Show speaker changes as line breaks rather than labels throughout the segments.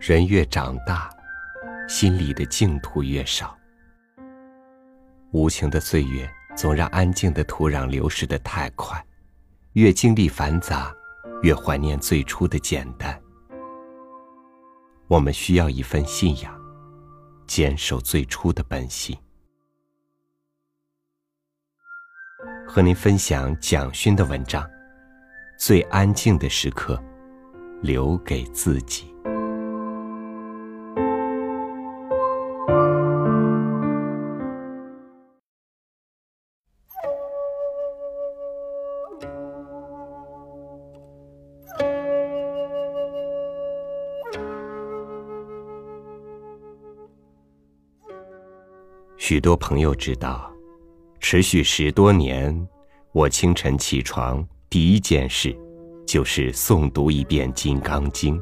人越长大，心里的净土越少。无情的岁月总让安静的土壤流失的太快，越经历繁杂，越怀念最初的简单。我们需要一份信仰，坚守最初的本心。和您分享蒋勋的文章：最安静的时刻，留给自己。许多朋友知道，持续十多年，我清晨起床第一件事，就是诵读一遍《金刚经》。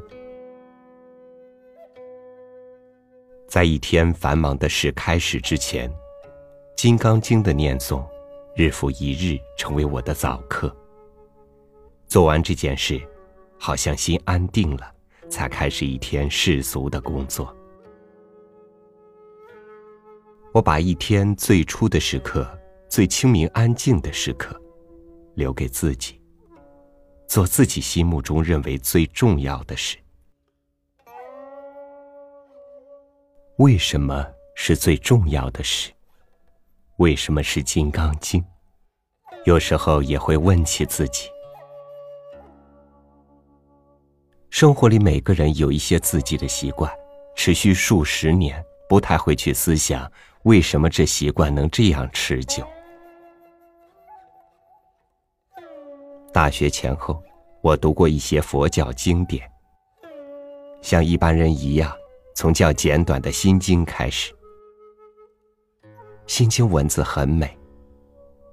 在一天繁忙的事开始之前，《金刚经》的念诵，日复一日成为我的早课。做完这件事，好像心安定了，才开始一天世俗的工作。我把一天最初的时刻、最清明安静的时刻，留给自己，做自己心目中认为最重要的事。为什么是最重要的事？为什么是《金刚经》？有时候也会问起自己。生活里每个人有一些自己的习惯，持续数十年，不太会去思想。为什么这习惯能这样持久？大学前后，我读过一些佛教经典，像一般人一样，从较简短的《心经》开始。《心经》文字很美，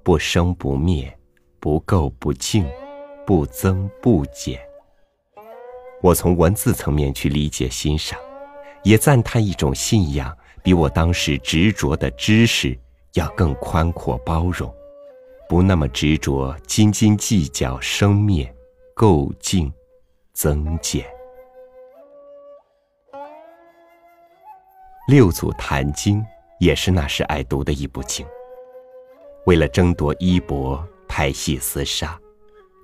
不生不灭，不垢不净，不增不减。我从文字层面去理解欣赏，也赞叹一种信仰。比我当时执着的知识要更宽阔包容，不那么执着斤斤计较生灭、垢净、增减。六祖坛经也是那时爱读的一部经。为了争夺衣钵，拍戏厮杀，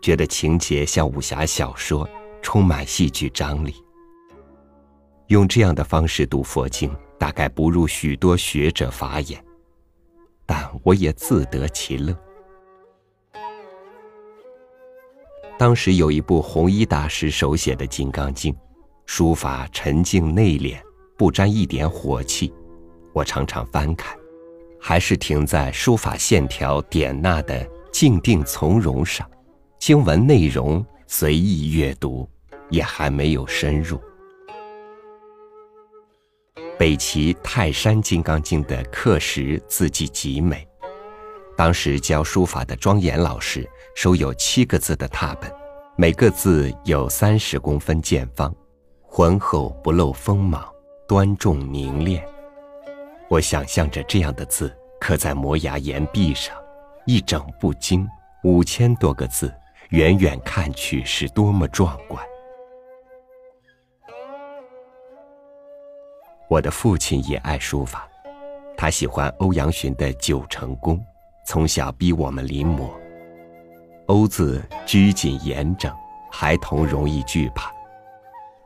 觉得情节像武侠小说，充满戏剧张力。用这样的方式读佛经。大概不入许多学者法眼，但我也自得其乐。当时有一部弘一大师手写的《金刚经》，书法沉静内敛，不沾一点火气。我常常翻看，还是停在书法线条点捺的静定从容上，经文内容随意阅读，也还没有深入。北齐泰山金刚经的刻石字迹极美，当时教书法的庄严老师手有七个字的拓本，每个字有三十公分见方，浑厚不露锋芒，端重凝练。我想象着这样的字刻在摩崖岩壁上，一整部经五千多个字，远远看去是多么壮观。我的父亲也爱书法，他喜欢欧阳询的九成宫，从小逼我们临摹。欧字拘谨严整，孩童容易惧怕。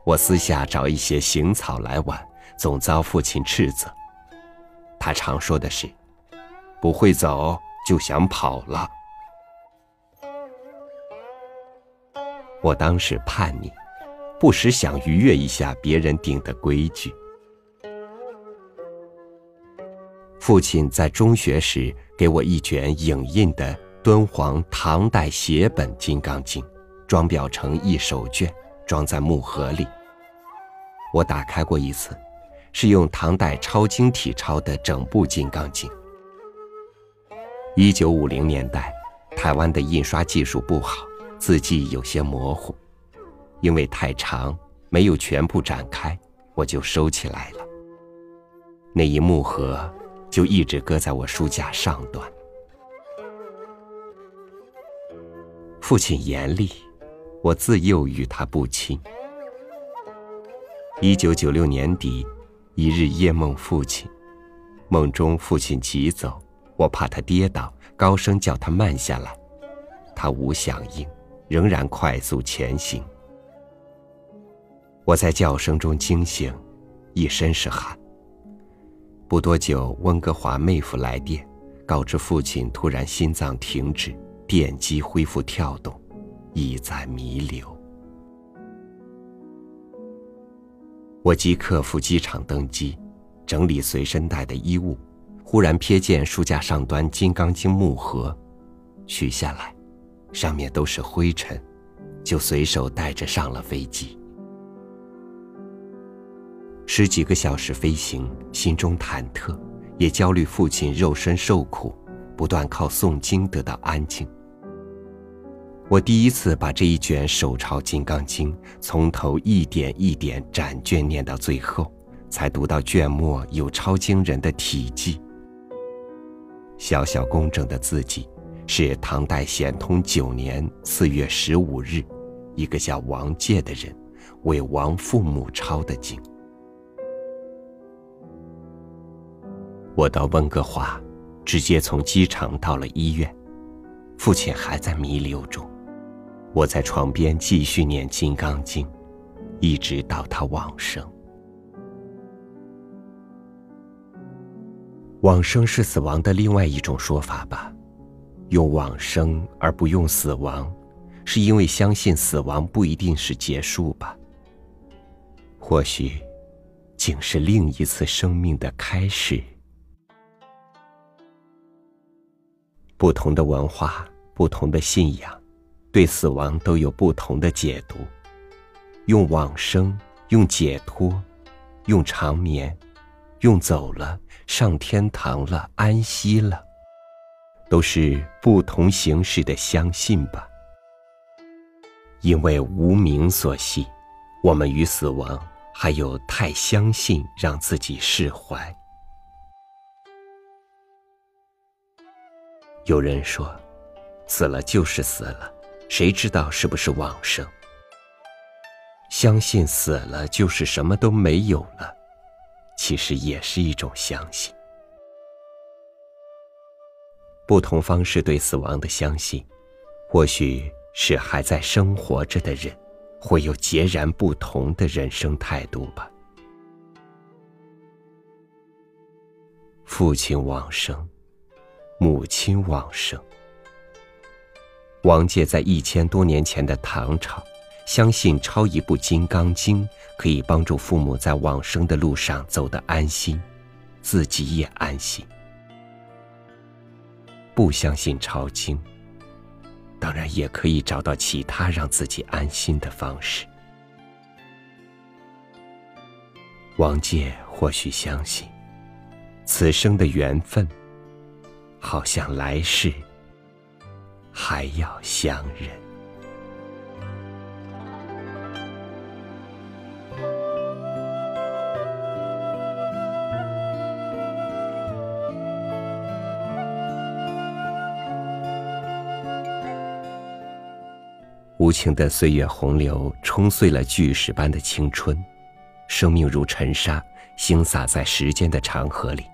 我私下找一些行草来玩，总遭父亲斥责。他常说的是：“不会走就想跑了。”我当时叛逆，不时想逾越一下别人定的规矩。父亲在中学时给我一卷影印的敦煌唐代写本《金刚经》，装裱成一手卷，装在木盒里。我打开过一次，是用唐代抄经体抄的整部《金刚经》。一九五零年代，台湾的印刷技术不好，字迹有些模糊，因为太长，没有全部展开，我就收起来了。那一木盒。就一直搁在我书架上端。父亲严厉，我自幼与他不亲。一九九六年底，一日夜梦父亲，梦中父亲急走，我怕他跌倒，高声叫他慢下来，他无响应，仍然快速前行。我在叫声中惊醒，一身是汗。不多久，温哥华妹夫来电，告知父亲突然心脏停止，电机恢复跳动，意在弥留。我即刻赴机场登机，整理随身带的衣物，忽然瞥见书架上端《金刚经》木盒，取下来，上面都是灰尘，就随手带着上了飞机。十几个小时飞行，心中忐忑，也焦虑父亲肉身受苦，不断靠诵经得到安静。我第一次把这一卷手抄《金刚经》从头一点一点展卷念到最后，才读到卷末有抄经人的题记。小小工整的字迹，是唐代显通九年四月十五日，一个叫王介的人为王父母抄的经。我到温哥华，直接从机场到了医院，父亲还在弥留中。我在床边继续念《金刚经》，一直到他往生。往生是死亡的另外一种说法吧？用往生而不用死亡，是因为相信死亡不一定是结束吧？或许，竟是另一次生命的开始。不同的文化，不同的信仰。对死亡都有不同的解读，用往生，用解脱，用长眠，用走了，上天堂了，安息了，都是不同形式的相信吧。因为无名所系，我们与死亡还有太相信，让自己释怀。有人说，死了就是死了。谁知道是不是往生？相信死了就是什么都没有了，其实也是一种相信。不同方式对死亡的相信，或许是还在生活着的人会有截然不同的人生态度吧。父亲往生，母亲往生。王介在一千多年前的唐朝，相信抄一部《金刚经》可以帮助父母在往生的路上走得安心，自己也安心。不相信抄经，当然也可以找到其他让自己安心的方式。王介或许相信，此生的缘分，好像来世。还要相认。无情的岁月洪流冲碎了巨石般的青春，生命如尘沙，星洒在时间的长河里。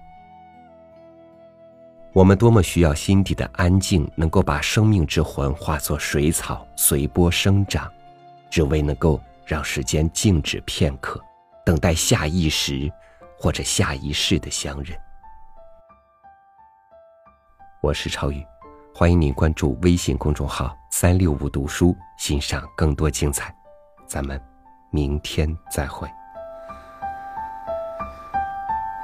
我们多么需要心底的安静，能够把生命之魂化作水草，随波生长，只为能够让时间静止片刻，等待下一时或者下一世的相认。我是超宇，欢迎您关注微信公众号“三六五读书”，欣赏更多精彩。咱们明天再会。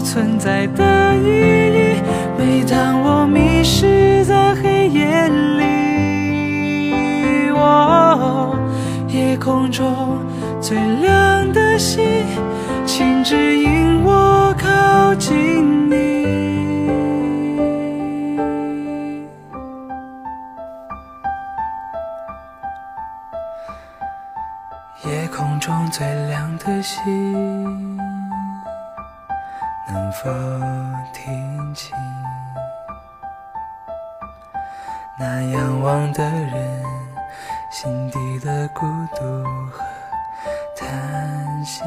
存在的意义，每当我迷失在黑夜里。夜空中最亮的星，请指引我靠近你。夜空中最亮的星，否听清那仰望的人？心底的孤独和叹息。